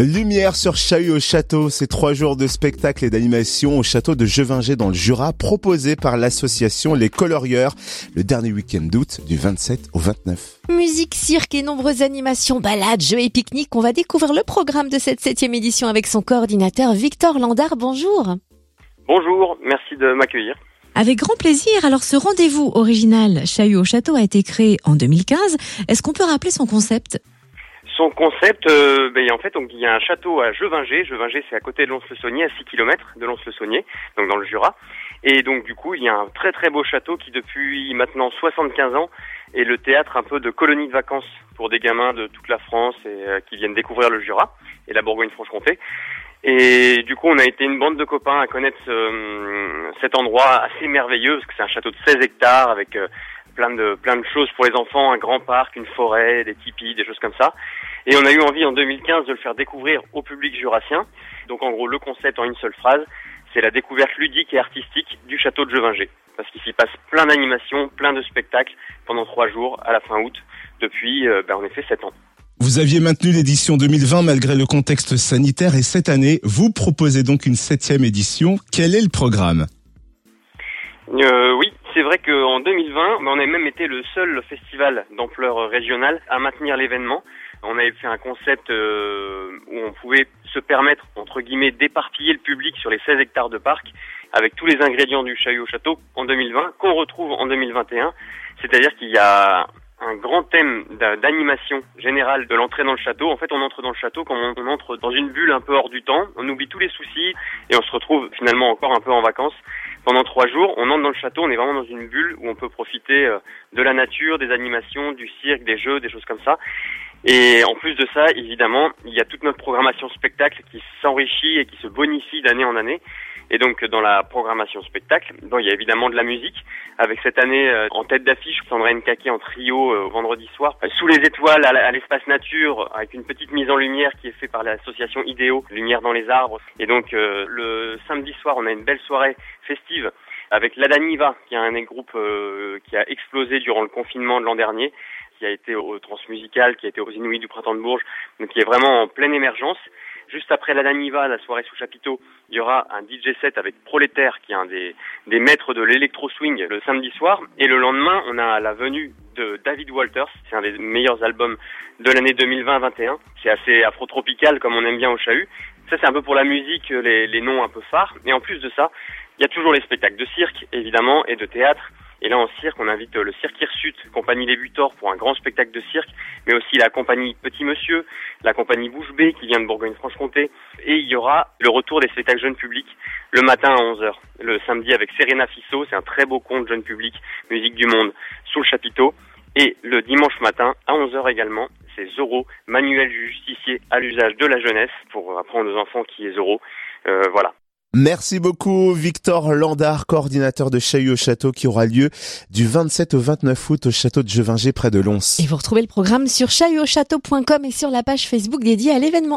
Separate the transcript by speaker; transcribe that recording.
Speaker 1: Lumière sur Chahut au château, c'est trois jours de spectacle et d'animation au château de Jevinger dans le Jura, proposé par l'association Les Colorieurs, le dernier week-end d'août du 27 au 29.
Speaker 2: Musique, cirque et nombreuses animations, balades, jeux et pique-niques. On va découvrir le programme de cette septième édition avec son coordinateur Victor Landard. Bonjour.
Speaker 3: Bonjour, merci de m'accueillir.
Speaker 2: Avec grand plaisir. Alors ce rendez-vous original Chahut au château a été créé en 2015. Est-ce qu'on peut rappeler son concept?
Speaker 3: Son concept, euh, ben, en fait, donc, il y a un château à Jevinger. Jevinger, c'est à côté de Lons-le-Saunier, à 6 km de Lons-le-Saunier, donc dans le Jura. Et donc, du coup, il y a un très très beau château qui, depuis maintenant 75 ans, est le théâtre un peu de colonie de vacances pour des gamins de toute la France et euh, qui viennent découvrir le Jura et la Bourgogne-Franche-Comté. Et du coup, on a été une bande de copains à connaître euh, cet endroit assez merveilleux parce que c'est un château de 16 hectares avec plein de plein de choses pour les enfants, un grand parc, une forêt, des tipis, des choses comme ça. Et on a eu envie en 2015 de le faire découvrir au public jurassien. Donc en gros, le concept en une seule phrase, c'est la découverte ludique et artistique du château de Jevinger. Parce qu'il s'y passe plein d'animations, plein de spectacles pendant trois jours à la fin août, depuis euh, ben, en effet sept ans.
Speaker 1: Vous aviez maintenu l'édition 2020 malgré le contexte sanitaire et cette année, vous proposez donc une septième édition. Quel est le programme?
Speaker 3: Euh, Oui, c'est vrai qu'en 2020, on a même été le seul festival d'ampleur régionale à maintenir l'événement. On avait fait un concept euh, où on pouvait se permettre, entre guillemets, d'éparpiller le public sur les 16 hectares de parc avec tous les ingrédients du au château en 2020 qu'on retrouve en 2021. C'est-à-dire qu'il y a un grand thème d'animation générale de l'entrée dans le château. En fait, on entre dans le château comme on, entre dans une bulle un peu hors du temps. On oublie tous les soucis et on se retrouve finalement encore un peu en vacances. Pendant trois jours, on entre dans le château, on est vraiment dans une bulle où on peut profiter euh, de la nature, des animations, du cirque, des jeux, des choses comme ça. Et en plus de ça, évidemment, il y a toute notre programmation spectacle qui s'enrichit et qui se bonifie d'année en année. Et donc dans la programmation spectacle, bon, il y a évidemment de la musique, avec cette année euh, en tête d'affiche Sandrine Kaki en trio euh, vendredi soir, euh, sous les étoiles à l'espace nature, avec une petite mise en lumière qui est faite par l'association Idéo, Lumière dans les arbres. Et donc le samedi soir, on a une belle soirée festive avec l'Adaniva, qui est un groupe qui a explosé durant le confinement de l'an dernier qui a été au Transmusical, qui a été aux Inuits du Printemps de Bourges, donc qui est vraiment en pleine émergence. Juste après la Daniva, la soirée sous chapiteau, il y aura un DJ set avec Prolétaire, qui est un des, des maîtres de l'électro-swing, le samedi soir. Et le lendemain, on a la venue de David Walters. C'est un des meilleurs albums de l'année 2020-21. C'est assez afro-tropical, comme on aime bien au chahut. Ça, c'est un peu pour la musique, les, les noms un peu phares. Et en plus de ça, il y a toujours les spectacles de cirque, évidemment, et de théâtre. Et là, en cirque, on invite le Cirque Hirsute, compagnie Les Butors, pour un grand spectacle de cirque, mais aussi la compagnie Petit Monsieur, la compagnie Bouche B, qui vient de Bourgogne-Franche-Comté. Et il y aura le retour des spectacles jeunes publics le matin à 11h, le samedi avec Serena Fissot, c'est un très beau conte jeune public, musique du monde, sous le chapiteau. Et le dimanche matin, à 11h également, c'est Zorro, manuel du justicier à l'usage de la jeunesse, pour apprendre aux enfants qui est Zorro. Euh, voilà.
Speaker 1: Merci beaucoup Victor Landard, coordinateur de Chahut au Château qui aura lieu du 27 au 29 août au château de Jevinger près de Lons.
Speaker 2: Et vous retrouvez le programme sur chahutauchâteau.com et sur la page Facebook dédiée à l'événement.